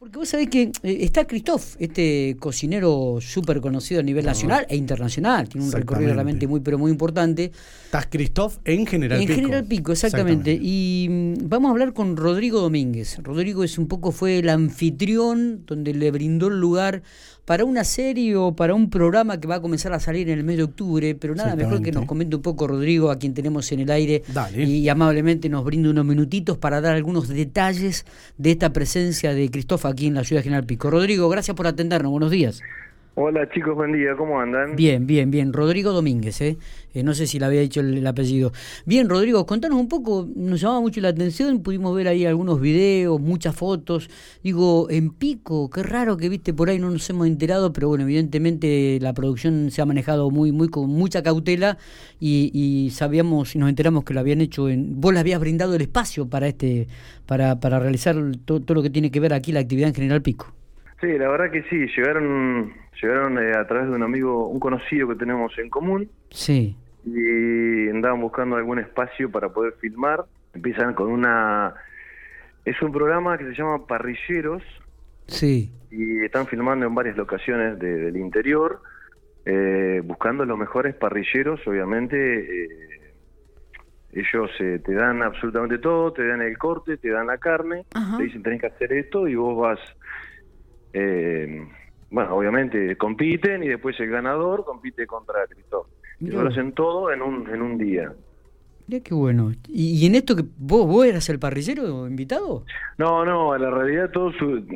Porque vos sabés que eh, está Christoph, este cocinero súper conocido a nivel nacional e internacional, tiene un recorrido realmente muy pero muy importante. Estás Christoph en General en Pico. General Pico, exactamente. Y mm, vamos a hablar con Rodrigo Domínguez. Rodrigo es un poco fue el anfitrión donde le brindó el lugar para una serie o para un programa que va a comenzar a salir en el mes de octubre, pero nada mejor que nos comente un poco Rodrigo, a quien tenemos en el aire, Dale. y amablemente nos brinda unos minutitos para dar algunos detalles de esta presencia de Cristóf aquí en la ciudad General Pico. Rodrigo, gracias por atendernos, buenos días. Hola chicos, buen día, ¿cómo andan? Bien, bien, bien. Rodrigo Domínguez, ¿eh? Eh, no sé si le había dicho el, el apellido. Bien, Rodrigo, contanos un poco, nos llamaba mucho la atención, pudimos ver ahí algunos videos, muchas fotos. Digo, en Pico, qué raro que viste por ahí, no nos hemos enterado, pero bueno, evidentemente la producción se ha manejado muy, muy con mucha cautela y, y sabíamos y nos enteramos que lo habían hecho en. Vos le habías brindado el espacio para este, para, para realizar to- todo lo que tiene que ver aquí la actividad en General Pico. Sí, la verdad que sí, llegaron llegaron eh, a través de un amigo, un conocido que tenemos en común Sí, y andaban buscando algún espacio para poder filmar. Empiezan con una... Es un programa que se llama Parrilleros sí. y están filmando en varias locaciones de- del interior, eh, buscando los mejores parrilleros, obviamente. eh, ellos eh, te dan absolutamente todo, te dan el corte, te dan la carne, Ajá. te dicen tenés que hacer esto y vos vas, eh, bueno, obviamente compiten y después el ganador compite contra Cristóbal. Y lo hacen todo en un, en un día. Mira qué bueno. ¿Y, y en esto que vos, vos eras el parrillero invitado? No, no, la realidad todo su-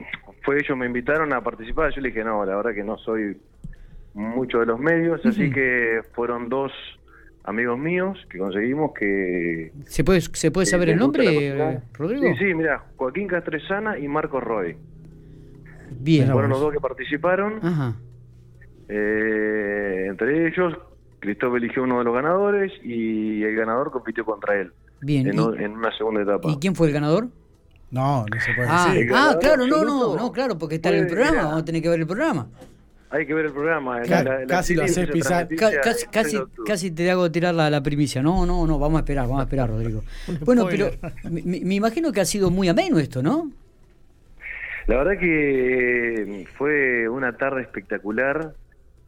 fue ellos me invitaron a participar, yo le dije, no, la verdad que no soy mucho de los medios, así que fueron dos amigos míos que conseguimos que... ¿Se puede, ¿se puede saber el nombre, eh, Rodrigo? Sí, sí, mira, Joaquín Castresana y Marcos Roy. Bien. Fueron los dos que participaron. Ajá. Eh, entre ellos, Cristóbal eligió uno de los ganadores y el ganador compitió contra él Bien. en, ¿Y, un- en una segunda etapa. y quién fue el ganador? No, no se puede Ah, decir. Ah, claro, no, no, no, claro, porque está en el programa, era- vamos a tener que ver el programa. Hay que ver el programa. La- la casi lo haces pisar. Casi, casi, 6 de octubre. casi te hago tirar la, la primicia. No, no, no, vamos a esperar, vamos a esperar, Rodrigo. Bueno, pero me imagino que ha sido muy ameno esto, ¿no? La verdad que fue una tarde espectacular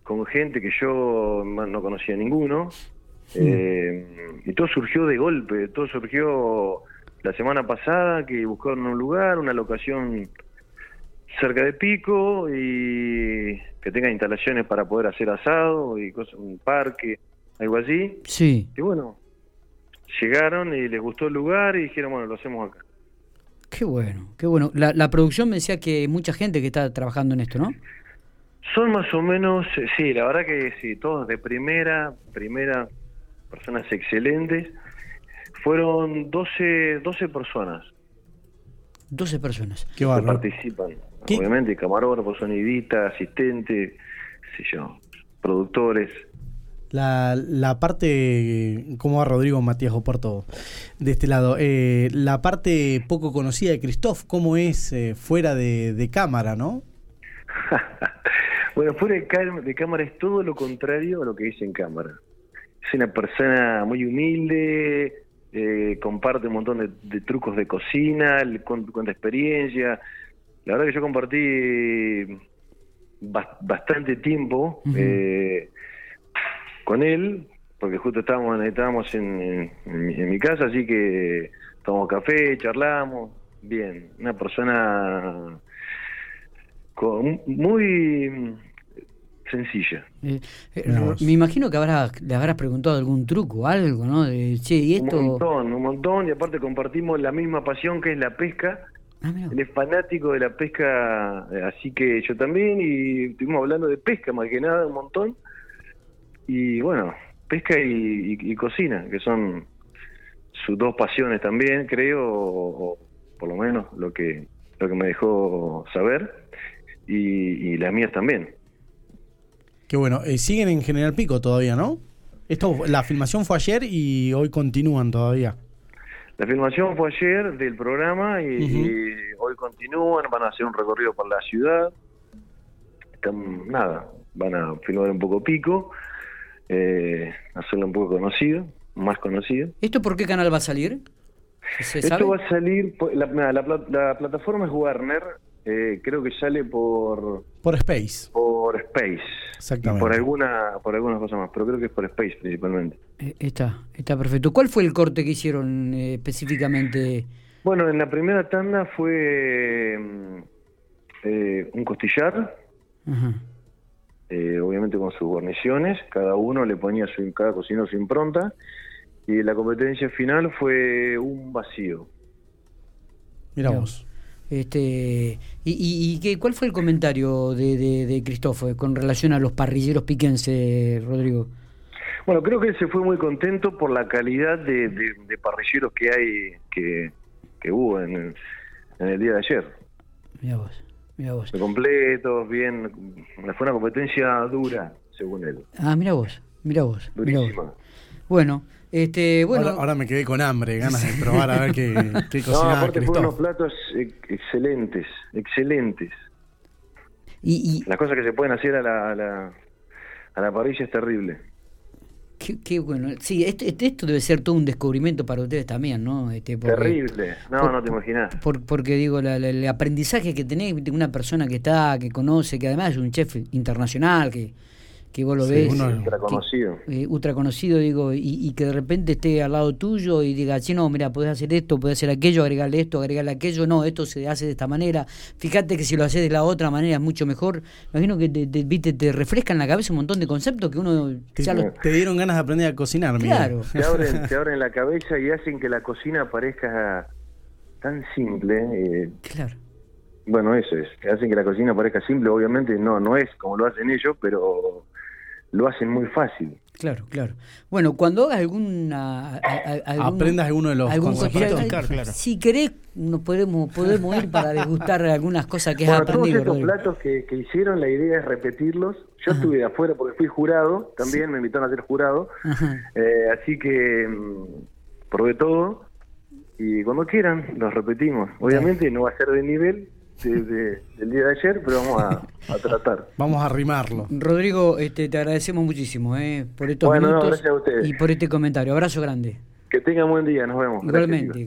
con gente que yo no no conocía ninguno. Eh, y todo surgió de golpe, todo surgió la semana pasada que buscaron un lugar, una locación cerca de Pico y que tenga instalaciones para poder hacer asado y cosas, un parque, algo así. Sí. Y bueno, llegaron y les gustó el lugar y dijeron, bueno, lo hacemos acá. Qué bueno, qué bueno. La, la producción me decía que hay mucha gente que está trabajando en esto, ¿no? Son más o menos, eh, sí, la verdad que sí, todos de primera, primera, personas excelentes. Fueron 12, 12 personas 12 personas. Qué que participan. ¿Qué? Obviamente, camarógrafos, sonidistas, asistentes, qué sé yo, productores. La, la parte, ¿cómo va Rodrigo Matías Oporto de este lado? Eh, la parte poco conocida de Christoph, ¿cómo es eh, fuera de, de cámara, no? bueno, fuera de, cá- de cámara es todo lo contrario a lo que dice en cámara. Es una persona muy humilde, eh, comparte un montón de, de trucos de cocina, le cuenta, cuenta experiencia. La verdad que yo compartí bas- bastante tiempo eh, con él, porque justo estábamos, estábamos en, en- en mi, en mi casa, así que tomamos café, charlamos. Bien, una persona con- muy sencilla. Eh, eh, me imagino que habrás, le habrás preguntado algún truco, algo, ¿no? De, che, y esto... Un montón, un montón, y aparte compartimos la misma pasión que es la pesca. Ah. Él es fanático de la pesca, eh, así que yo también, y estuvimos hablando de pesca más que nada un montón. Y bueno, pesca y, y- y cocina, que son sus dos pasiones también, creo, o, o por lo menos lo que, lo que me dejó saber, y, y las mías también. Qué bueno. Eh, siguen en General Pico todavía, ¿no? Esto, la filmación fue ayer y hoy continúan todavía. La filmación fue ayer del programa y, y hoy continúan, van a hacer un recorrido por la ciudad. Están, nada, van a filmar un poco pico, eh, hacerlo un poco conocido, más conocido. ¿Esto por qué canal va a salir? ¿Se sabe? Esto va a salir, por- la, la pla- la plataforma es Warner, eh, creo que sale por Por Space. por Space. Exactamente. Y por alguna por algunas cosas más, pero creo que es por Space principalmente. Eh, está, está perfecto. ¿Cuál fue el corte que hicieron eh, específicamente? Bueno, en la primera tanda fue mm, eh, un costillar, Ajá. Eh, obviamente con sus guarniciones, cada uno le ponía su, cada cocinero su impronta, y la competencia final fue un vacío. Mira Mira. vos. Este, ¿Y, y, y qué, cuál fue el comentario de, de, de Cristóforo con relación a los parrilleros piquenses, Rodrigo? Bueno, creo que él se fue muy contento por la calidad de, de- de parrilleros que hay, que, que hubo en el, en el día de ayer. Mira vos, mira vos. De completos, bien, fue una competencia dura, según él. Ah, mira vos, mira vos. mirá vos. Durísima. Bueno, este, bueno, ahora, ahora me quedé con hambre, ganas de probar a ver qué, qué No, cocinaba aparte fueron unos platos ex- excelentes, excelentes. y, y Las cosas que se pueden hacer a la, a la, a la parrilla es terrible. Qué, qué bueno. Sí, esto, esto debe ser todo un descubrimiento para ustedes también, ¿no? Este, porque- Terrible. No, por- no te imaginas. por- porque digo, la- la- el aprendizaje que tenés de una persona que está, que conoce, que además es un chef internacional, que, que vos lo Sí, ves. uno- que- Ultra conocido. eh, ultra conocido, digo, y, y que de repente esté al lado tuyo y diga, sí, no, mira, podés hacer esto, podés hacer aquello, agregarle esto, agregarle aquello, no, esto se hace de esta manera, fíjate que si lo haces de la otra manera es mucho mejor. Me imagino que te, te, viste, te refresca en la cabeza un montón de conceptos que uno Te, ya lo- te dieron ganas de aprender a cocinar. Claro. Te abren, te abren la cabeza y hacen que la cocina parezca tan simple. eh, Claro. bueno, eso es. que Hacen que la cocina parezca simple. Obviamente no, no es como lo hacen ellos, pero lo hacen muy fácil. Claro, claro. Bueno, cuando hagas alguna... a- a- algún- Aprendas alguno de los algún Claro, claro. Si querés, nos podemos, podemos ir para degustar algunas cosas que has Bueno, todos aprendido. estos Rodrigo. platos que, que hicieron, la idea es repetirlos. Yo estuve de afuera porque fui jurado, también me invitaron a ser jurado. Ajá. Eh, así que mm, probé todo y cuando quieran los repetimos. Obviamente no va a ser de nivel de- de- del día de ayer, pero vamos a, a tratar. Vamos a arrimarlo. Rodrigo, este, te agradecemos muchísimo eh, por estos Bueno, no, minutos gracias a ustedes. y por este comentario. Abrazo grande. Que tengan buen día, nos vemos. Igualmente.